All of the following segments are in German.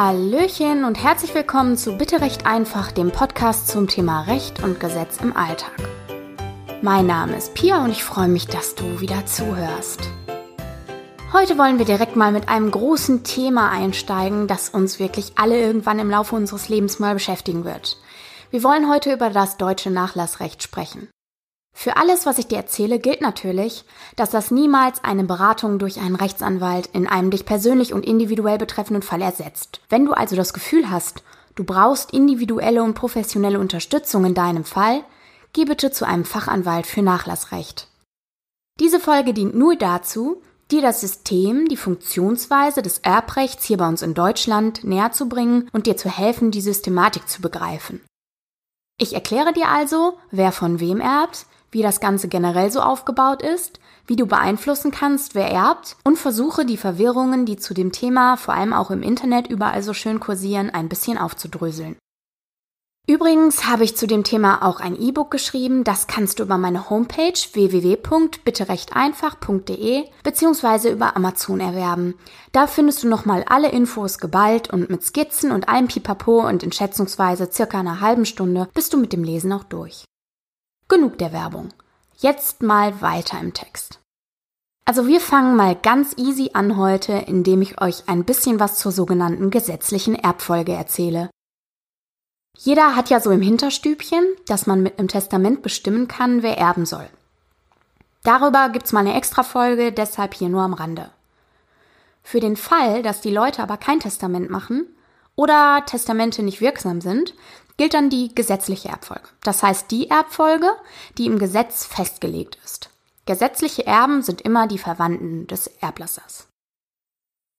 Hallöchen und herzlich willkommen zu Bitte Recht einfach, dem Podcast zum Thema Recht und Gesetz im Alltag. Mein Name ist Pia und ich freue mich, dass du wieder zuhörst. Heute wollen wir direkt mal mit einem großen Thema einsteigen, das uns wirklich alle irgendwann im Laufe unseres Lebens mal beschäftigen wird. Wir wollen heute über das deutsche Nachlassrecht sprechen. Für alles, was ich dir erzähle, gilt natürlich, dass das niemals eine Beratung durch einen Rechtsanwalt in einem dich persönlich und individuell betreffenden Fall ersetzt. Wenn du also das Gefühl hast, du brauchst individuelle und professionelle Unterstützung in deinem Fall, geh bitte zu einem Fachanwalt für Nachlassrecht. Diese Folge dient nur dazu, dir das System, die Funktionsweise des Erbrechts hier bei uns in Deutschland näher zu bringen und dir zu helfen, die Systematik zu begreifen. Ich erkläre dir also, wer von wem erbt, wie das Ganze generell so aufgebaut ist, wie du beeinflussen kannst, wer erbt und versuche die Verwirrungen, die zu dem Thema vor allem auch im Internet überall so schön kursieren, ein bisschen aufzudröseln. Übrigens habe ich zu dem Thema auch ein E-Book geschrieben, das kannst du über meine Homepage www.bitterechteinfach.de bzw. über Amazon erwerben. Da findest du nochmal alle Infos geballt und mit Skizzen und allem Pipapo und in schätzungsweise circa einer halben Stunde bist du mit dem Lesen auch durch. Genug der Werbung. Jetzt mal weiter im Text. Also wir fangen mal ganz easy an heute, indem ich euch ein bisschen was zur sogenannten gesetzlichen Erbfolge erzähle. Jeder hat ja so im Hinterstübchen, dass man mit einem Testament bestimmen kann, wer erben soll. Darüber gibt's mal eine Extra-Folge, deshalb hier nur am Rande. Für den Fall, dass die Leute aber kein Testament machen oder Testamente nicht wirksam sind, gilt dann die gesetzliche Erbfolge. Das heißt die Erbfolge, die im Gesetz festgelegt ist. Gesetzliche Erben sind immer die Verwandten des Erblassers.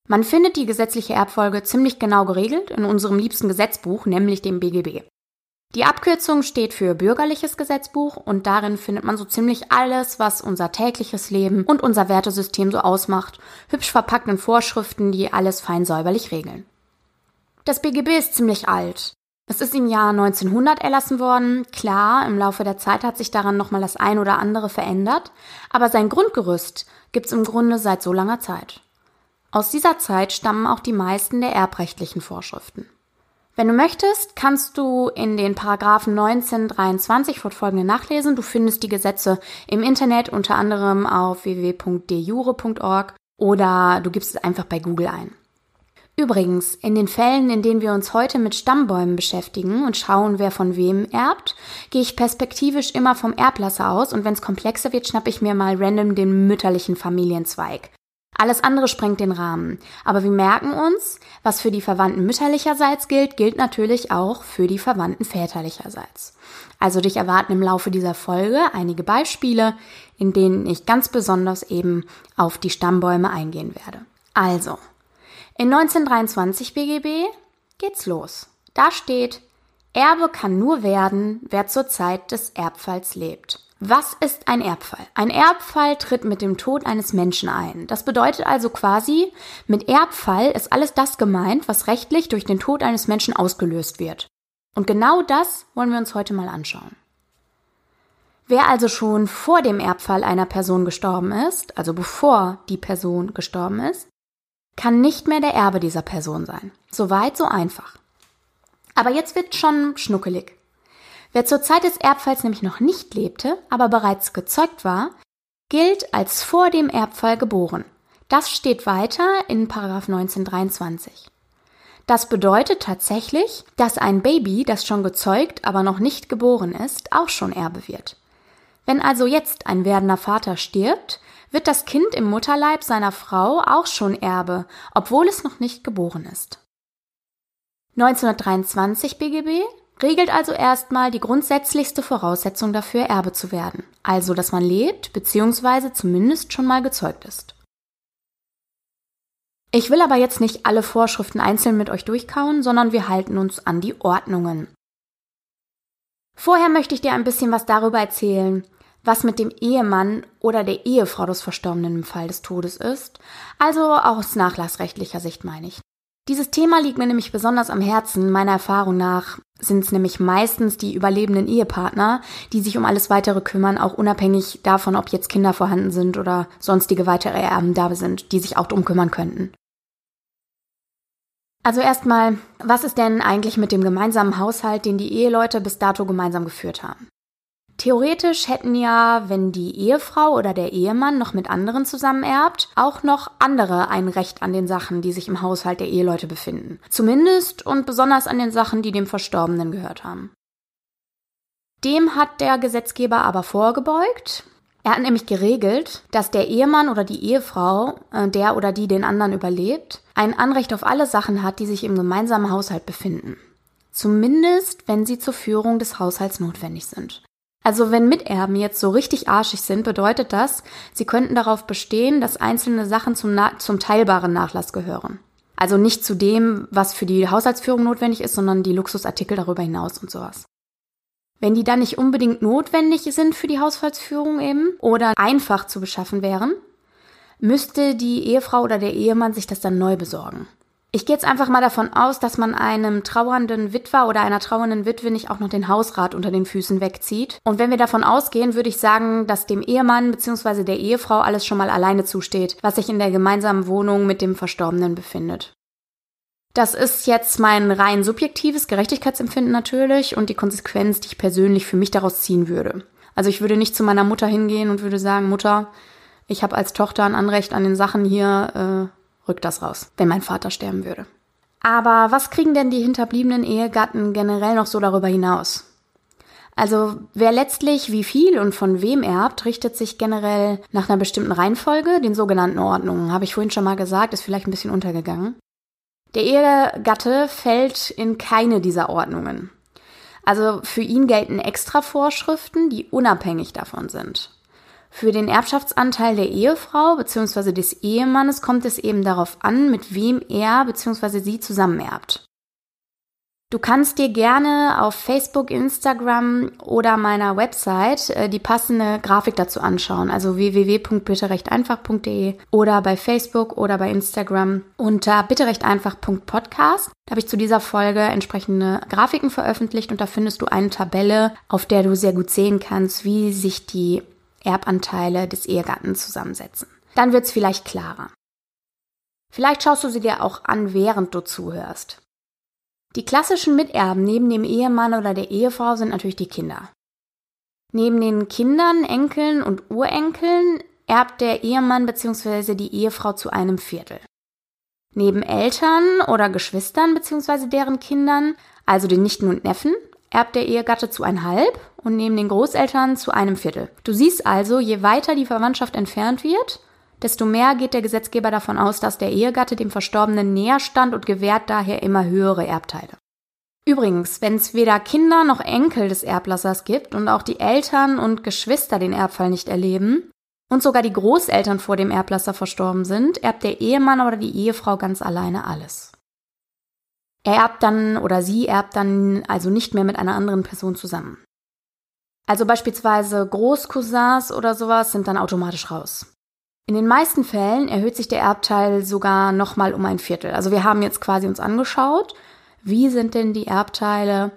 Man findet die gesetzliche Erbfolge ziemlich genau geregelt in unserem liebsten Gesetzbuch, nämlich dem BGB. Die Abkürzung steht für Bürgerliches Gesetzbuch und darin findet man so ziemlich alles, was unser tägliches Leben und unser Wertesystem so ausmacht, hübsch verpackt in Vorschriften, die alles fein säuberlich regeln. Das BGB ist ziemlich alt. Es ist im Jahr 1900 erlassen worden. Klar, im Laufe der Zeit hat sich daran nochmal das ein oder andere verändert, aber sein Grundgerüst gibt's im Grunde seit so langer Zeit. Aus dieser Zeit stammen auch die meisten der erbrechtlichen Vorschriften. Wenn du möchtest, kannst du in den Paragraphen 1923 fortfolgende nachlesen. Du findest die Gesetze im Internet unter anderem auf www.dejure.org oder du gibst es einfach bei Google ein. Übrigens, in den Fällen, in denen wir uns heute mit Stammbäumen beschäftigen und schauen, wer von wem erbt, gehe ich perspektivisch immer vom Erblasser aus und wenn es komplexer wird, schnappe ich mir mal random den mütterlichen Familienzweig. Alles andere sprengt den Rahmen. Aber wir merken uns, was für die Verwandten mütterlicherseits gilt, gilt natürlich auch für die Verwandten väterlicherseits. Also dich erwarten im Laufe dieser Folge einige Beispiele, in denen ich ganz besonders eben auf die Stammbäume eingehen werde. Also, in 1923 BGB geht's los. Da steht, Erbe kann nur werden, wer zur Zeit des Erbfalls lebt. Was ist ein Erbfall? Ein Erbfall tritt mit dem Tod eines Menschen ein. Das bedeutet also quasi, mit Erbfall ist alles das gemeint, was rechtlich durch den Tod eines Menschen ausgelöst wird. Und genau das wollen wir uns heute mal anschauen. Wer also schon vor dem Erbfall einer Person gestorben ist, also bevor die Person gestorben ist, kann nicht mehr der Erbe dieser Person sein. So weit, so einfach. Aber jetzt wird schon schnuckelig. Wer zur Zeit des Erbfalls nämlich noch nicht lebte, aber bereits gezeugt war, gilt als vor dem Erbfall geboren. Das steht weiter in 1923. Das bedeutet tatsächlich, dass ein Baby, das schon gezeugt, aber noch nicht geboren ist, auch schon Erbe wird. Wenn also jetzt ein werdender Vater stirbt, wird das Kind im Mutterleib seiner Frau auch schon Erbe, obwohl es noch nicht geboren ist. 1923 BGB regelt also erstmal die grundsätzlichste Voraussetzung dafür, Erbe zu werden, also dass man lebt bzw. zumindest schon mal gezeugt ist. Ich will aber jetzt nicht alle Vorschriften einzeln mit euch durchkauen, sondern wir halten uns an die Ordnungen. Vorher möchte ich dir ein bisschen was darüber erzählen, was mit dem Ehemann oder der Ehefrau des Verstorbenen im Fall des Todes ist, also aus nachlassrechtlicher Sicht meine ich. Dieses Thema liegt mir nämlich besonders am Herzen. Meiner Erfahrung nach sind es nämlich meistens die überlebenden Ehepartner, die sich um alles weitere kümmern, auch unabhängig davon, ob jetzt Kinder vorhanden sind oder sonstige weitere Erben da sind, die sich auch drum kümmern könnten. Also erstmal, was ist denn eigentlich mit dem gemeinsamen Haushalt, den die Eheleute bis dato gemeinsam geführt haben? Theoretisch hätten ja, wenn die Ehefrau oder der Ehemann noch mit anderen zusammen erbt, auch noch andere ein Recht an den Sachen, die sich im Haushalt der Eheleute befinden. Zumindest und besonders an den Sachen, die dem Verstorbenen gehört haben. Dem hat der Gesetzgeber aber vorgebeugt. Er hat nämlich geregelt, dass der Ehemann oder die Ehefrau, äh, der oder die den anderen überlebt, ein Anrecht auf alle Sachen hat, die sich im gemeinsamen Haushalt befinden. Zumindest, wenn sie zur Führung des Haushalts notwendig sind. Also wenn Miterben jetzt so richtig arschig sind, bedeutet das, sie könnten darauf bestehen, dass einzelne Sachen zum, zum teilbaren Nachlass gehören. Also nicht zu dem, was für die Haushaltsführung notwendig ist, sondern die Luxusartikel darüber hinaus und sowas. Wenn die dann nicht unbedingt notwendig sind für die Haushaltsführung eben oder einfach zu beschaffen wären, müsste die Ehefrau oder der Ehemann sich das dann neu besorgen. Ich gehe jetzt einfach mal davon aus, dass man einem trauernden Witwer oder einer trauernden Witwe nicht auch noch den Hausrat unter den Füßen wegzieht. Und wenn wir davon ausgehen, würde ich sagen, dass dem Ehemann bzw. der Ehefrau alles schon mal alleine zusteht, was sich in der gemeinsamen Wohnung mit dem Verstorbenen befindet. Das ist jetzt mein rein subjektives Gerechtigkeitsempfinden natürlich und die Konsequenz, die ich persönlich für mich daraus ziehen würde. Also ich würde nicht zu meiner Mutter hingehen und würde sagen, Mutter, ich habe als Tochter ein Anrecht an den Sachen hier, äh, rückt das raus, wenn mein Vater sterben würde. Aber was kriegen denn die hinterbliebenen Ehegatten generell noch so darüber hinaus? Also wer letztlich wie viel und von wem erbt, richtet sich generell nach einer bestimmten Reihenfolge, den sogenannten Ordnungen. Habe ich vorhin schon mal gesagt, ist vielleicht ein bisschen untergegangen. Der Ehegatte fällt in keine dieser Ordnungen. Also für ihn gelten extra Vorschriften, die unabhängig davon sind. Für den Erbschaftsanteil der Ehefrau bzw. des Ehemannes kommt es eben darauf an, mit wem er bzw. sie zusammenerbt. Du kannst dir gerne auf Facebook, Instagram oder meiner Website äh, die passende Grafik dazu anschauen, also www.bitterechteinfach.de oder bei Facebook oder bei Instagram unter bitterechteinfach.podcast. Da habe ich zu dieser Folge entsprechende Grafiken veröffentlicht und da findest du eine Tabelle, auf der du sehr gut sehen kannst, wie sich die Erbanteile des Ehegatten zusammensetzen. Dann wird es vielleicht klarer. Vielleicht schaust du sie dir auch an, während du zuhörst. Die klassischen Miterben neben dem Ehemann oder der Ehefrau sind natürlich die Kinder. Neben den Kindern, Enkeln und Urenkeln erbt der Ehemann bzw. die Ehefrau zu einem Viertel. Neben Eltern oder Geschwistern bzw. deren Kindern, also den Nichten und Neffen, erbt der Ehegatte zu einhalb und neben den Großeltern zu einem Viertel. Du siehst also, je weiter die Verwandtschaft entfernt wird, desto mehr geht der Gesetzgeber davon aus, dass der Ehegatte dem Verstorbenen näher stand und gewährt daher immer höhere Erbteile. Übrigens, wenn es weder Kinder noch Enkel des Erblassers gibt und auch die Eltern und Geschwister den Erbfall nicht erleben und sogar die Großeltern vor dem Erblasser verstorben sind, erbt der Ehemann oder die Ehefrau ganz alleine alles. Er erbt dann oder sie erbt dann also nicht mehr mit einer anderen Person zusammen. Also beispielsweise Großcousins oder sowas sind dann automatisch raus. In den meisten Fällen erhöht sich der Erbteil sogar nochmal um ein Viertel. Also wir haben jetzt quasi uns angeschaut, wie sind denn die Erbteile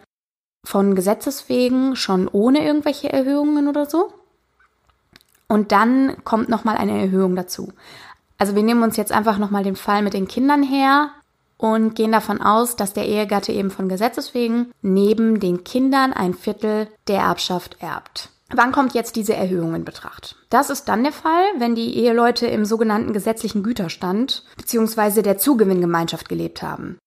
von Gesetzes wegen schon ohne irgendwelche Erhöhungen oder so. Und dann kommt nochmal eine Erhöhung dazu. Also wir nehmen uns jetzt einfach nochmal den Fall mit den Kindern her und gehen davon aus, dass der Ehegatte eben von Gesetzes wegen neben den Kindern ein Viertel der Erbschaft erbt. Wann kommt jetzt diese Erhöhung in Betracht? Das ist dann der Fall, wenn die Eheleute im sogenannten gesetzlichen Güterstand bzw. der Zugewinngemeinschaft gelebt haben.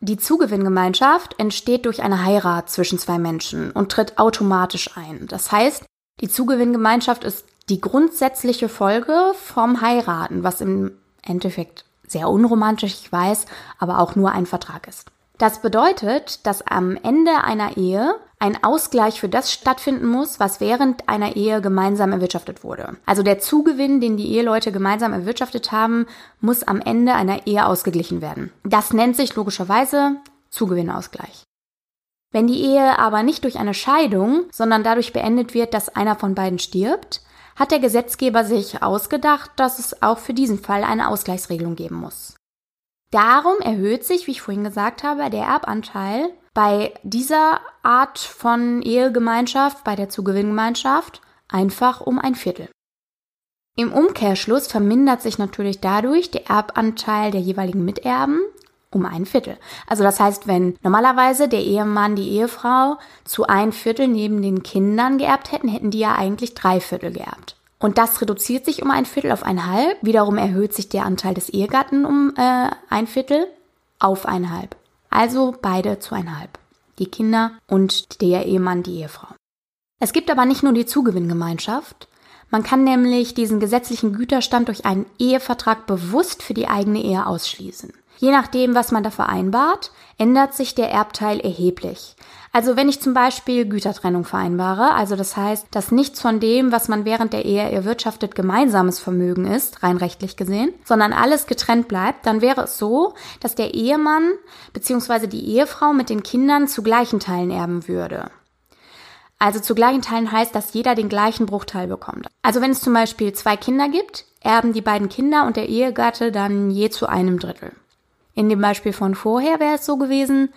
Die Zugewinngemeinschaft entsteht durch eine Heirat zwischen zwei Menschen und tritt automatisch ein. Das heißt, die Zugewinngemeinschaft ist die grundsätzliche Folge vom Heiraten, was im Endeffekt sehr unromantisch, ich weiß, aber auch nur ein Vertrag ist. Das bedeutet, dass am Ende einer Ehe ein Ausgleich für das stattfinden muss, was während einer Ehe gemeinsam erwirtschaftet wurde. Also der Zugewinn, den die Eheleute gemeinsam erwirtschaftet haben, muss am Ende einer Ehe ausgeglichen werden. Das nennt sich logischerweise Zugewinnausgleich. Wenn die Ehe aber nicht durch eine Scheidung, sondern dadurch beendet wird, dass einer von beiden stirbt, hat der Gesetzgeber sich ausgedacht, dass es auch für diesen Fall eine Ausgleichsregelung geben muss. Darum erhöht sich, wie ich vorhin gesagt habe, der Erbanteil bei dieser Art von Ehegemeinschaft, bei der Zugewinngemeinschaft, einfach um ein Viertel. Im Umkehrschluss vermindert sich natürlich dadurch der Erbanteil der jeweiligen Miterben um ein Viertel. Also das heißt, wenn normalerweise der Ehemann, die Ehefrau zu ein Viertel neben den Kindern geerbt hätten, hätten die ja eigentlich drei Viertel geerbt. Und das reduziert sich um ein Viertel auf ein Halb. Wiederum erhöht sich der Anteil des Ehegatten um äh, ein Viertel auf ein Halb. Also beide zu ein Halb. Die Kinder und der Ehemann, die Ehefrau. Es gibt aber nicht nur die Zugewinngemeinschaft. Man kann nämlich diesen gesetzlichen Güterstand durch einen Ehevertrag bewusst für die eigene Ehe ausschließen. Je nachdem, was man da vereinbart, ändert sich der Erbteil erheblich. Also wenn ich zum Beispiel Gütertrennung vereinbare, also das heißt, dass nichts von dem, was man während der Ehe erwirtschaftet, gemeinsames Vermögen ist, rein rechtlich gesehen, sondern alles getrennt bleibt, dann wäre es so, dass der Ehemann bzw. die Ehefrau mit den Kindern zu gleichen Teilen erben würde. Also zu gleichen Teilen heißt, dass jeder den gleichen Bruchteil bekommt. Also wenn es zum Beispiel zwei Kinder gibt, erben die beiden Kinder und der Ehegatte dann je zu einem Drittel. In dem Beispiel von vorher wäre es so gewesen,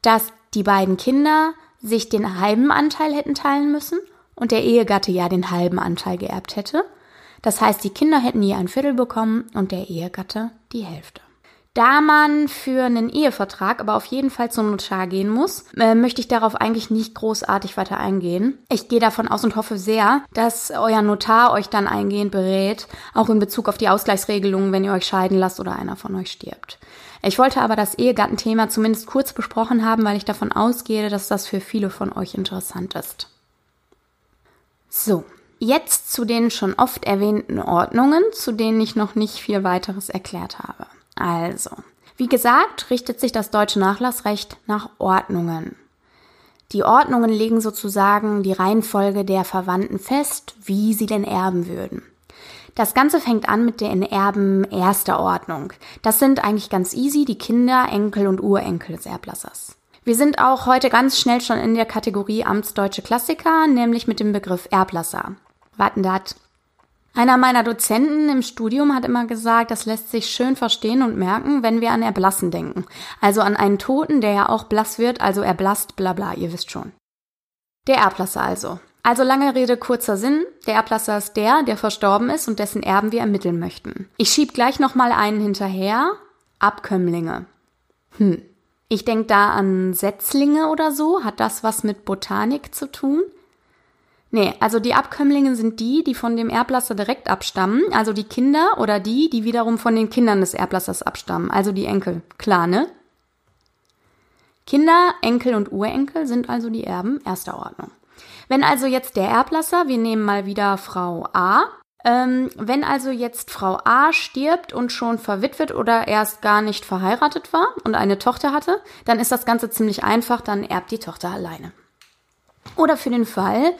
dass die beiden Kinder sich den halben Anteil hätten teilen müssen und der Ehegatte ja den halben Anteil geerbt hätte. Das heißt, die Kinder hätten je ein Viertel bekommen und der Ehegatte die Hälfte. Da man für einen Ehevertrag aber auf jeden Fall zum Notar gehen muss, äh, möchte ich darauf eigentlich nicht großartig weiter eingehen. Ich gehe davon aus und hoffe sehr, dass euer Notar euch dann eingehend berät, auch in Bezug auf die Ausgleichsregelungen, wenn ihr euch scheiden lasst oder einer von euch stirbt. Ich wollte aber das Ehegattenthema zumindest kurz besprochen haben, weil ich davon ausgehe, dass das für viele von euch interessant ist. So, jetzt zu den schon oft erwähnten Ordnungen, zu denen ich noch nicht viel weiteres erklärt habe. Also, wie gesagt, richtet sich das deutsche Nachlassrecht nach Ordnungen. Die Ordnungen legen sozusagen die Reihenfolge der Verwandten fest, wie sie denn erben würden. Das Ganze fängt an mit den Erben erster Ordnung. Das sind eigentlich ganz easy die Kinder, Enkel und Urenkel des Erblassers. Wir sind auch heute ganz schnell schon in der Kategorie Amtsdeutsche Klassiker, nämlich mit dem Begriff Erblasser. Warten dat. Einer meiner Dozenten im Studium hat immer gesagt, das lässt sich schön verstehen und merken, wenn wir an Erblassen denken. Also an einen Toten, der ja auch blass wird, also erblasst, bla bla, ihr wisst schon. Der Erblasser also. Also lange Rede, kurzer Sinn. Der Erblasser ist der, der verstorben ist und dessen Erben wir ermitteln möchten. Ich schieb gleich nochmal einen hinterher. Abkömmlinge. Hm. Ich denke da an Setzlinge oder so. Hat das was mit Botanik zu tun? Nee, also die Abkömmlinge sind die, die von dem Erblasser direkt abstammen, also die Kinder oder die, die wiederum von den Kindern des Erblassers abstammen, also die Enkel. Klar, ne? Kinder, Enkel und Urenkel sind also die Erben erster Ordnung. Wenn also jetzt der Erblasser, wir nehmen mal wieder Frau A, ähm, wenn also jetzt Frau A stirbt und schon verwitwet oder erst gar nicht verheiratet war und eine Tochter hatte, dann ist das Ganze ziemlich einfach, dann erbt die Tochter alleine. Oder für den Fall,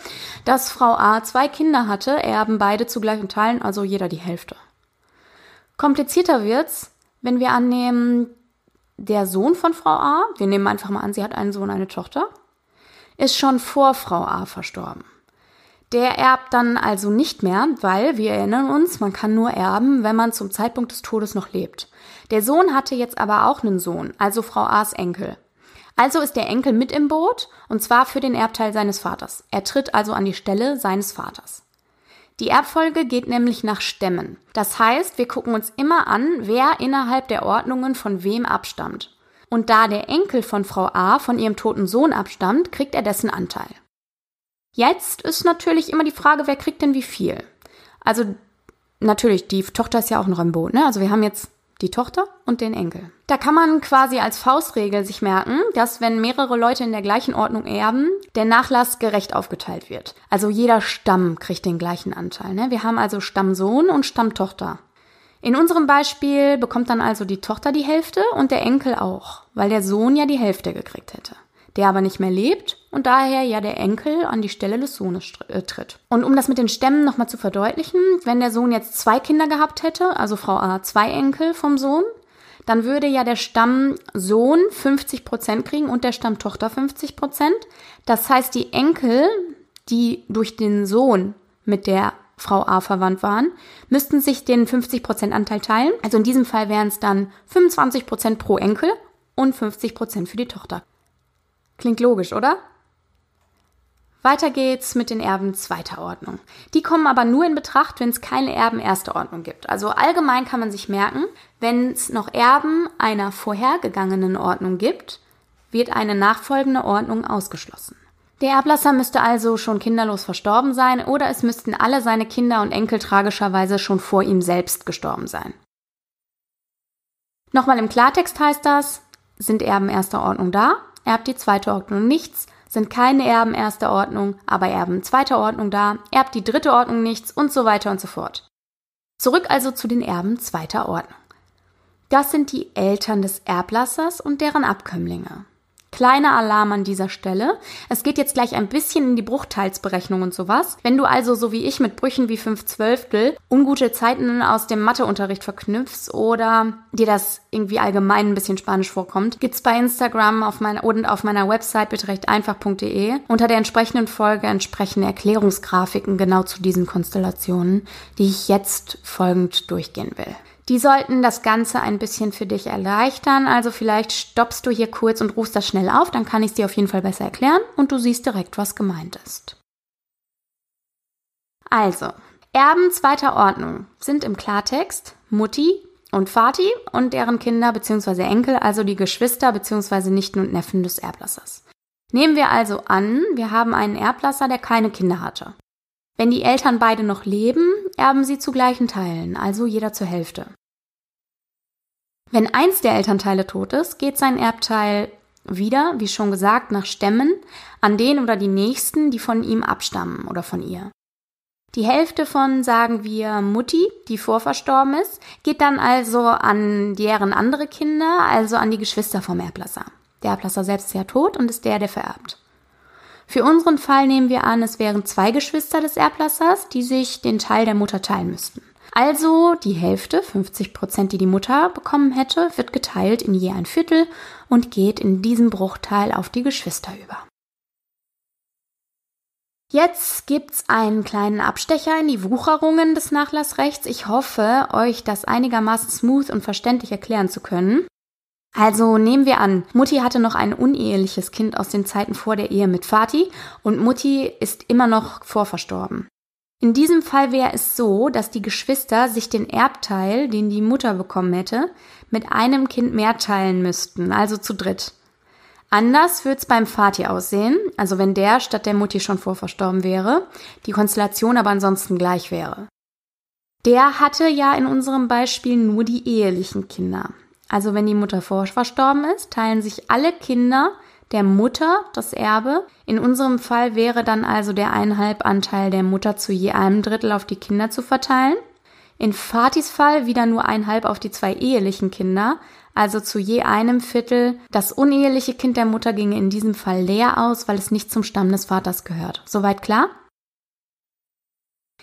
dass Frau A zwei Kinder hatte, erben beide zu gleichen Teilen, also jeder die Hälfte. Komplizierter wird's, wenn wir annehmen, der Sohn von Frau A, wir nehmen einfach mal an, sie hat einen Sohn, eine Tochter, ist schon vor Frau A verstorben. Der erbt dann also nicht mehr, weil, wir erinnern uns, man kann nur erben, wenn man zum Zeitpunkt des Todes noch lebt. Der Sohn hatte jetzt aber auch einen Sohn, also Frau A's Enkel. Also ist der Enkel mit im Boot, und zwar für den Erbteil seines Vaters. Er tritt also an die Stelle seines Vaters. Die Erbfolge geht nämlich nach Stämmen. Das heißt, wir gucken uns immer an, wer innerhalb der Ordnungen von wem abstammt. Und da der Enkel von Frau A von ihrem toten Sohn abstammt, kriegt er dessen Anteil. Jetzt ist natürlich immer die Frage, wer kriegt denn wie viel? Also natürlich, die Tochter ist ja auch noch im Boot, ne? Also wir haben jetzt die Tochter und den Enkel. Da kann man quasi als Faustregel sich merken, dass wenn mehrere Leute in der gleichen Ordnung erben, der Nachlass gerecht aufgeteilt wird. Also jeder Stamm kriegt den gleichen Anteil. Ne? Wir haben also Stammsohn und Stammtochter. In unserem Beispiel bekommt dann also die Tochter die Hälfte und der Enkel auch, weil der Sohn ja die Hälfte gekriegt hätte. Der aber nicht mehr lebt und daher ja der Enkel an die Stelle des Sohnes äh, tritt. Und um das mit den Stämmen nochmal zu verdeutlichen, wenn der Sohn jetzt zwei Kinder gehabt hätte, also Frau A zwei Enkel vom Sohn, dann würde ja der Stammsohn 50 Prozent kriegen und der Stammtochter 50 Prozent. Das heißt, die Enkel, die durch den Sohn mit der Frau A verwandt waren, müssten sich den 50% Anteil teilen. Also in diesem Fall wären es dann 25% pro Enkel und 50% für die Tochter. Klingt logisch, oder? Weiter geht's mit den Erben zweiter Ordnung. Die kommen aber nur in Betracht, wenn es keine Erben erster Ordnung gibt. Also allgemein kann man sich merken, wenn es noch Erben einer vorhergegangenen Ordnung gibt, wird eine nachfolgende Ordnung ausgeschlossen. Der Erblasser müsste also schon kinderlos verstorben sein oder es müssten alle seine Kinder und Enkel tragischerweise schon vor ihm selbst gestorben sein. Nochmal im Klartext heißt das, sind Erben erster Ordnung da, erbt die zweite Ordnung nichts, sind keine Erben erster Ordnung, aber Erben zweiter Ordnung da, erbt die dritte Ordnung nichts und so weiter und so fort. Zurück also zu den Erben zweiter Ordnung. Das sind die Eltern des Erblassers und deren Abkömmlinge. Kleiner Alarm an dieser Stelle. Es geht jetzt gleich ein bisschen in die Bruchteilsberechnung und sowas. Wenn du also so wie ich mit Brüchen wie 5 Zwölftel ungute Zeiten aus dem Matheunterricht verknüpfst oder dir das irgendwie allgemein ein bisschen spanisch vorkommt, gibt's bei Instagram auf meiner und auf meiner Website bitterechteinfach.de unter der entsprechenden Folge entsprechende Erklärungsgrafiken genau zu diesen Konstellationen, die ich jetzt folgend durchgehen will. Die sollten das Ganze ein bisschen für dich erleichtern. Also vielleicht stoppst du hier kurz und rufst das schnell auf, dann kann ich es dir auf jeden Fall besser erklären und du siehst direkt, was gemeint ist. Also, Erben zweiter Ordnung sind im Klartext Mutti und Vati und deren Kinder bzw. Enkel, also die Geschwister bzw. Nichten und Neffen des Erblassers. Nehmen wir also an, wir haben einen Erblasser, der keine Kinder hatte. Wenn die Eltern beide noch leben, erben sie zu gleichen Teilen, also jeder zur Hälfte. Wenn eins der Elternteile tot ist, geht sein Erbteil wieder, wie schon gesagt, nach Stämmen an den oder die nächsten, die von ihm abstammen oder von ihr. Die Hälfte von, sagen wir, Mutti, die vorverstorben ist, geht dann also an deren andere Kinder, also an die Geschwister vom Erblasser. Der Erblasser selbst ist ja tot und ist der, der vererbt. Für unseren Fall nehmen wir an, es wären zwei Geschwister des Erblassers, die sich den Teil der Mutter teilen müssten. Also die Hälfte, 50 Prozent, die die Mutter bekommen hätte, wird geteilt in je ein Viertel und geht in diesem Bruchteil auf die Geschwister über. Jetzt gibt's einen kleinen Abstecher in die Wucherungen des Nachlassrechts. Ich hoffe, euch das einigermaßen smooth und verständlich erklären zu können. Also nehmen wir an, Mutti hatte noch ein uneheliches Kind aus den Zeiten vor der Ehe mit Vati und Mutti ist immer noch vorverstorben. In diesem Fall wäre es so, dass die Geschwister sich den Erbteil, den die Mutter bekommen hätte, mit einem Kind mehr teilen müssten, also zu dritt. Anders würde es beim Vati aussehen, also wenn der statt der Mutti schon vorverstorben wäre, die Konstellation aber ansonsten gleich wäre. Der hatte ja in unserem Beispiel nur die ehelichen Kinder. Also wenn die Mutter verstorben ist, teilen sich alle Kinder der Mutter das Erbe. In unserem Fall wäre dann also der einhalb Anteil der Mutter zu je einem Drittel auf die Kinder zu verteilen. In Fatis Fall wieder nur einhalb auf die zwei ehelichen Kinder, also zu je einem Viertel. Das uneheliche Kind der Mutter ginge in diesem Fall leer aus, weil es nicht zum Stamm des Vaters gehört. Soweit klar?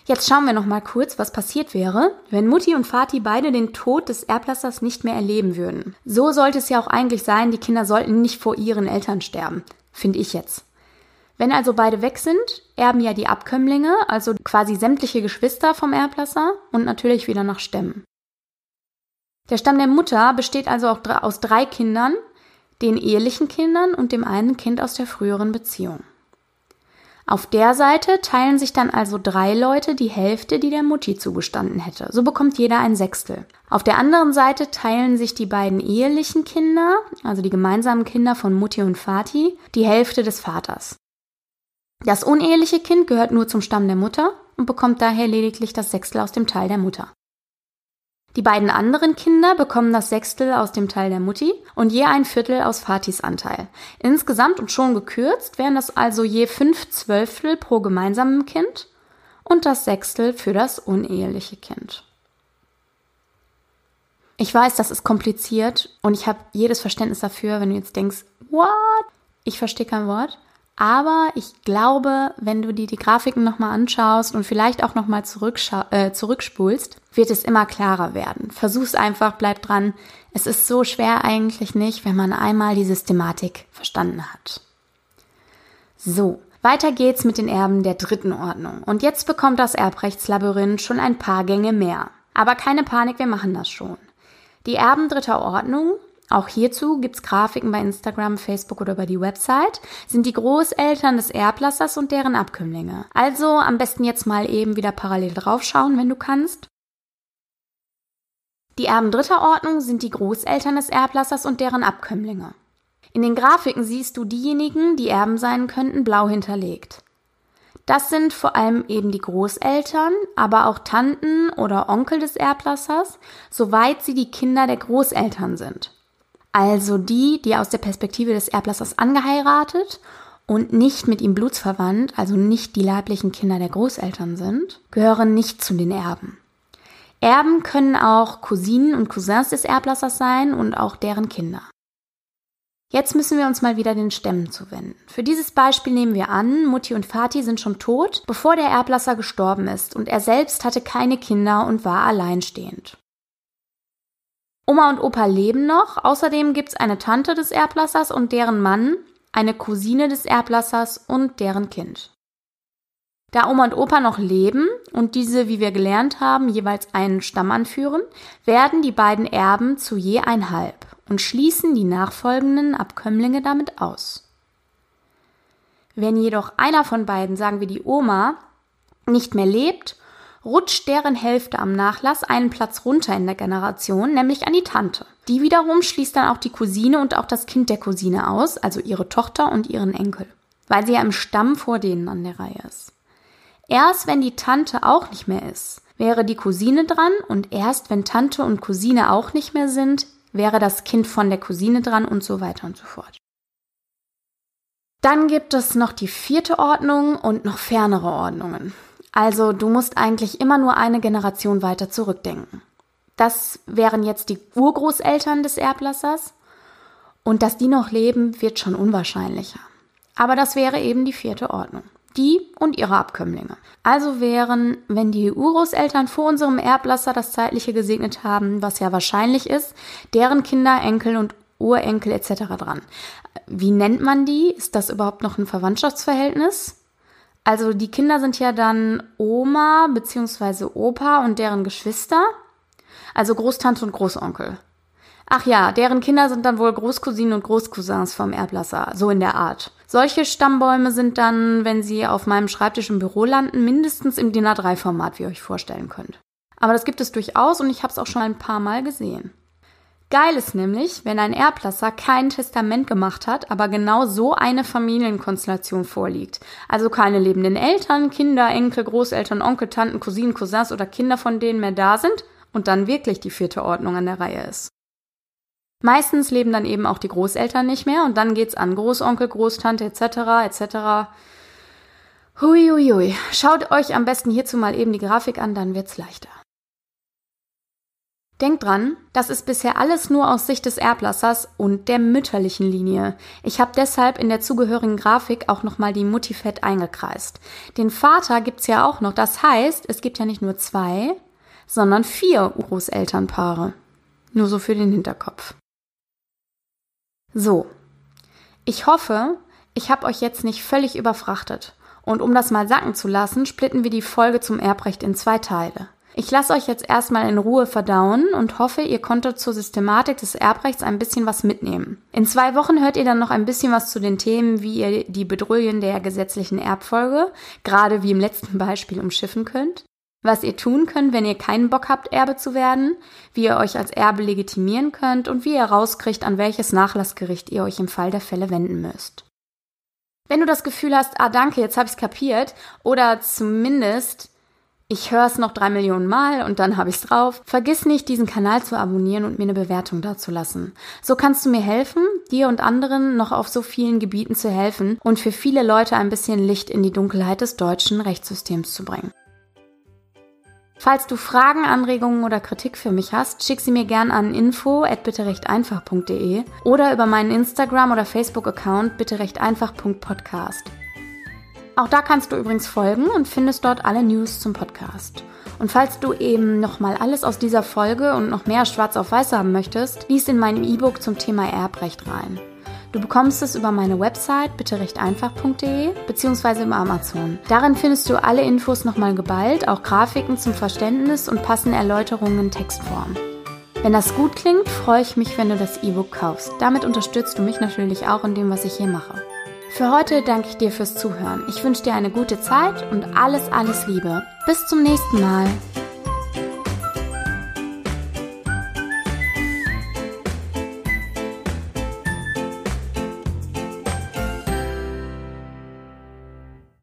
Jetzt schauen wir noch mal kurz, was passiert wäre, wenn Mutti und Vati beide den Tod des Erblassers nicht mehr erleben würden. So sollte es ja auch eigentlich sein, die Kinder sollten nicht vor ihren Eltern sterben, finde ich jetzt. Wenn also beide weg sind, erben ja die Abkömmlinge, also quasi sämtliche Geschwister vom Erblasser und natürlich wieder nach Stämmen. Der Stamm der Mutter besteht also auch aus drei Kindern, den ehelichen Kindern und dem einen Kind aus der früheren Beziehung. Auf der Seite teilen sich dann also drei Leute die Hälfte, die der Mutti zugestanden hätte. So bekommt jeder ein Sechstel. Auf der anderen Seite teilen sich die beiden ehelichen Kinder, also die gemeinsamen Kinder von Mutti und Vati, die Hälfte des Vaters. Das uneheliche Kind gehört nur zum Stamm der Mutter und bekommt daher lediglich das Sechstel aus dem Teil der Mutter. Die beiden anderen Kinder bekommen das Sechstel aus dem Teil der Mutti und je ein Viertel aus Fatis Anteil. Insgesamt und schon gekürzt wären das also je fünf Zwölftel pro gemeinsamen Kind und das Sechstel für das uneheliche Kind. Ich weiß, das ist kompliziert und ich habe jedes Verständnis dafür, wenn du jetzt denkst, what? Ich verstehe kein Wort. Aber ich glaube, wenn du dir die Grafiken nochmal anschaust und vielleicht auch nochmal äh, zurückspulst, wird es immer klarer werden. Versuch's einfach, bleib dran. Es ist so schwer eigentlich nicht, wenn man einmal die Systematik verstanden hat. So, weiter geht's mit den Erben der dritten Ordnung. Und jetzt bekommt das Erbrechtslabyrinth schon ein paar Gänge mehr. Aber keine Panik, wir machen das schon. Die Erben dritter Ordnung auch hierzu gibt's Grafiken bei Instagram, Facebook oder über die Website, sind die Großeltern des Erblassers und deren Abkömmlinge. Also am besten jetzt mal eben wieder parallel draufschauen, wenn du kannst. Die Erben dritter Ordnung sind die Großeltern des Erblassers und deren Abkömmlinge. In den Grafiken siehst du diejenigen, die Erben sein könnten, blau hinterlegt. Das sind vor allem eben die Großeltern, aber auch Tanten oder Onkel des Erblassers, soweit sie die Kinder der Großeltern sind. Also die, die aus der Perspektive des Erblassers angeheiratet und nicht mit ihm blutsverwandt, also nicht die leiblichen Kinder der Großeltern sind, gehören nicht zu den Erben. Erben können auch Cousinen und Cousins des Erblassers sein und auch deren Kinder. Jetzt müssen wir uns mal wieder den Stämmen zuwenden. Für dieses Beispiel nehmen wir an, Mutti und Vati sind schon tot, bevor der Erblasser gestorben ist und er selbst hatte keine Kinder und war alleinstehend. Oma und Opa leben noch, außerdem gibt es eine Tante des Erblassers und deren Mann, eine Cousine des Erblassers und deren Kind. Da Oma und Opa noch leben und diese, wie wir gelernt haben, jeweils einen Stamm anführen, werden die beiden Erben zu je ein Halb und schließen die nachfolgenden Abkömmlinge damit aus. Wenn jedoch einer von beiden, sagen wir die Oma, nicht mehr lebt, rutscht deren Hälfte am Nachlass einen Platz runter in der Generation, nämlich an die Tante. Die wiederum schließt dann auch die Cousine und auch das Kind der Cousine aus, also ihre Tochter und ihren Enkel, weil sie ja im Stamm vor denen an der Reihe ist. Erst wenn die Tante auch nicht mehr ist, wäre die Cousine dran und erst wenn Tante und Cousine auch nicht mehr sind, wäre das Kind von der Cousine dran und so weiter und so fort. Dann gibt es noch die vierte Ordnung und noch fernere Ordnungen. Also du musst eigentlich immer nur eine Generation weiter zurückdenken. Das wären jetzt die Urgroßeltern des Erblassers und dass die noch leben, wird schon unwahrscheinlicher. Aber das wäre eben die vierte Ordnung die und ihre Abkömmlinge. Also wären, wenn die Urgroßeltern vor unserem Erblasser das Zeitliche gesegnet haben, was ja wahrscheinlich ist, deren Kinder, Enkel und Urenkel etc. dran. Wie nennt man die? Ist das überhaupt noch ein Verwandtschaftsverhältnis? Also die Kinder sind ja dann Oma bzw. Opa und deren Geschwister, also Großtante und Großonkel. Ach ja, deren Kinder sind dann wohl Großcousinen und Großcousins vom Erblasser, so in der Art. Solche Stammbäume sind dann, wenn sie auf meinem Schreibtisch im Büro landen, mindestens im DIN A3-Format, wie ihr euch vorstellen könnt. Aber das gibt es durchaus und ich habe es auch schon ein paar Mal gesehen. Geil ist nämlich, wenn ein Erblasser kein Testament gemacht hat, aber genau so eine Familienkonstellation vorliegt. Also keine lebenden Eltern, Kinder, Enkel, Großeltern, Onkel, Tanten, Cousinen, Cousins oder Kinder von denen mehr da sind und dann wirklich die vierte Ordnung an der Reihe ist. Meistens leben dann eben auch die Großeltern nicht mehr und dann geht's an Großonkel, Großtante etc. etc. Huiuiui. Schaut euch am besten hierzu mal eben die Grafik an, dann wird's leichter. Denkt dran, das ist bisher alles nur aus Sicht des Erblassers und der mütterlichen Linie. Ich habe deshalb in der zugehörigen Grafik auch nochmal die Mutti fett eingekreist. Den Vater gibt's ja auch noch, das heißt, es gibt ja nicht nur zwei, sondern vier Großelternpaare. Nur so für den Hinterkopf. So, ich hoffe, ich habe euch jetzt nicht völlig überfrachtet. Und um das mal sacken zu lassen, splitten wir die Folge zum Erbrecht in zwei Teile. Ich lasse euch jetzt erstmal in Ruhe verdauen und hoffe, ihr konntet zur Systematik des Erbrechts ein bisschen was mitnehmen. In zwei Wochen hört ihr dann noch ein bisschen was zu den Themen, wie ihr die Bedrohungen der gesetzlichen Erbfolge, gerade wie im letzten Beispiel, umschiffen könnt was ihr tun könnt, wenn ihr keinen Bock habt, Erbe zu werden, wie ihr euch als Erbe legitimieren könnt und wie ihr rauskriegt, an welches Nachlassgericht ihr euch im Fall der Fälle wenden müsst. Wenn du das Gefühl hast, ah danke, jetzt habe ich's kapiert, oder zumindest ich höre es noch drei Millionen Mal und dann habe ich's drauf. Vergiss nicht, diesen Kanal zu abonnieren und mir eine Bewertung dazulassen. So kannst du mir helfen, dir und anderen noch auf so vielen Gebieten zu helfen und für viele Leute ein bisschen Licht in die Dunkelheit des deutschen Rechtssystems zu bringen. Falls du Fragen, Anregungen oder Kritik für mich hast, schick sie mir gern an info@bitterechteinfach.de oder über meinen Instagram oder Facebook Account bitterechteinfach.podcast. Auch da kannst du übrigens folgen und findest dort alle News zum Podcast. Und falls du eben nochmal alles aus dieser Folge und noch mehr schwarz auf weiß haben möchtest, lies in meinem E-Book zum Thema Erbrecht rein. Du bekommst es über meine Website bitterechteinfach.de bzw. über Amazon. Darin findest du alle Infos nochmal geballt, auch Grafiken zum Verständnis und passende Erläuterungen in Textform. Wenn das gut klingt, freue ich mich, wenn du das E-Book kaufst. Damit unterstützt du mich natürlich auch in dem, was ich hier mache. Für heute danke ich dir fürs Zuhören. Ich wünsche dir eine gute Zeit und alles, alles Liebe. Bis zum nächsten Mal.